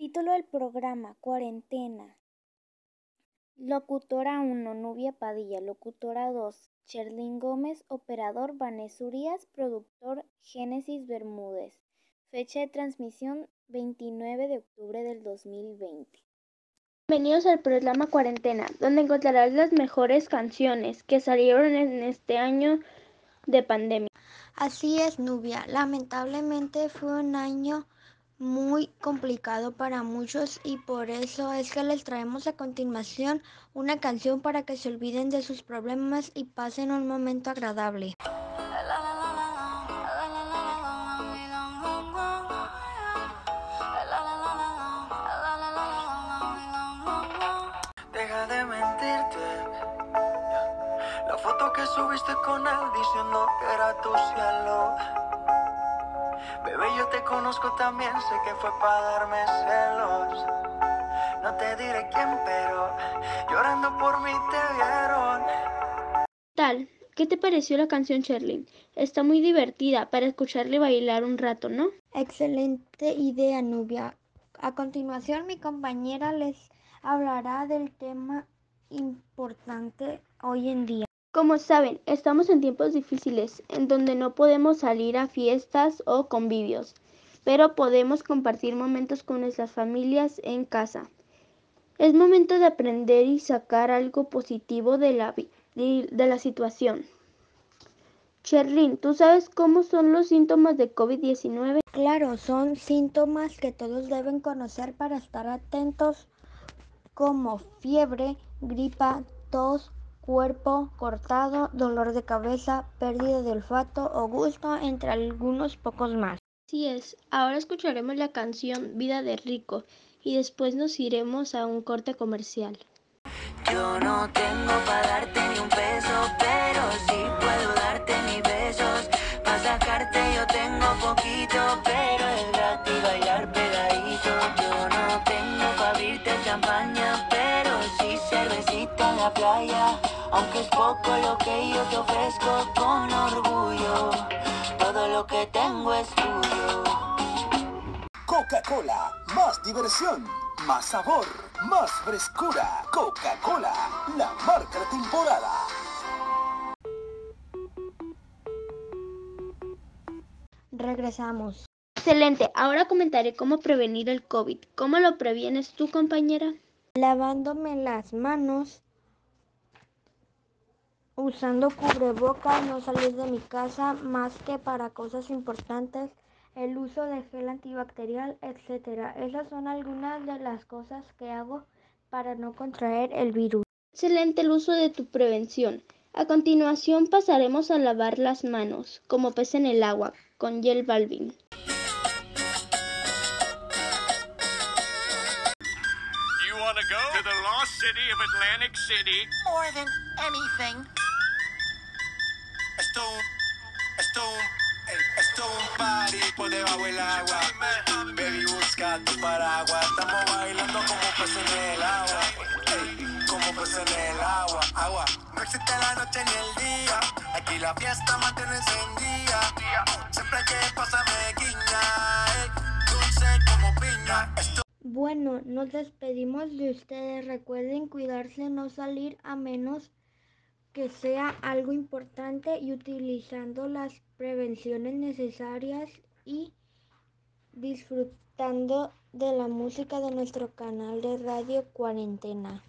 Título del programa: Cuarentena. Locutora 1: Nubia Padilla. Locutora 2: Cherlyn Gómez. Operador: Vanessa Urias. Productor: Génesis Bermúdez. Fecha de transmisión: 29 de octubre del 2020. Bienvenidos al programa Cuarentena, donde encontrarás las mejores canciones que salieron en este año de pandemia. Así es, Nubia. Lamentablemente fue un año muy complicado para muchos y por eso es que les traemos a continuación una canción para que se olviden de sus problemas y pasen un momento agradable. Deja de mentirte. La foto que subiste con él diciendo que era tu cielo. Bebé, yo te conozco también, sé que fue para darme celos. No te diré quién, pero llorando por mí te vieron. Tal, ¿qué te pareció la canción Sherlyn? Está muy divertida para escucharle bailar un rato, ¿no? Excelente idea, Nubia. A continuación, mi compañera les hablará del tema importante hoy en día. Como saben, estamos en tiempos difíciles en donde no podemos salir a fiestas o convivios, pero podemos compartir momentos con nuestras familias en casa. Es momento de aprender y sacar algo positivo de la, situación. Sherlyn, ¿tú sabes cómo son los síntomas de COVID-19? Claro, son síntomas que todos deben conocer para estar atentos como fiebre, gripa, tos, cuerpo cortado, dolor de cabeza, pérdida de olfato o gusto, entre algunos pocos más. Así es, ahora escucharemos la canción Vida de Rico y después nos iremos a un corte comercial. Yo no tengo para darte ni un peso, pero sí puedo darte mis besos. Para sacarte yo tengo poquito, pero es gratis bailar pegadito. Yo no tengo para abrirte champaña, la playa. Aunque es poco lo que yo te ofrezco con orgullo, todo lo que tengo es tuyo. Coca-Cola, más diversión, más sabor, más frescura. Coca-Cola, la marca de temporada. Regresamos. Excelente, ahora comentaré cómo prevenir el COVID. ¿Cómo lo previenes tú, compañera? Lavándome las manos, usando cubrebocas, no salir de mi casa más que para cosas importantes, el uso de gel antibacterial, etc. Esas son algunas de las cosas que hago para no contraer el virus. Excelente el uso de tu prevención. A continuación pasaremos a lavar las manos, como pez en el agua, con gel Balvin. To the lost city of Atlantic City? More than anything. Esto, esto, esto un party por debajo del agua. Baby, busca tu paraguas. Estamos bailando como peces en el agua. Ey, como peces en el agua. Agua. No existe la noche ni el día. Aquí la fiesta mantiene encendida. Bueno, nos despedimos de ustedes. Recuerden cuidarse, no salir a menos que sea algo importante y utilizando las prevenciones necesarias y disfrutando de la música de nuestro canal de radio Cuarentena.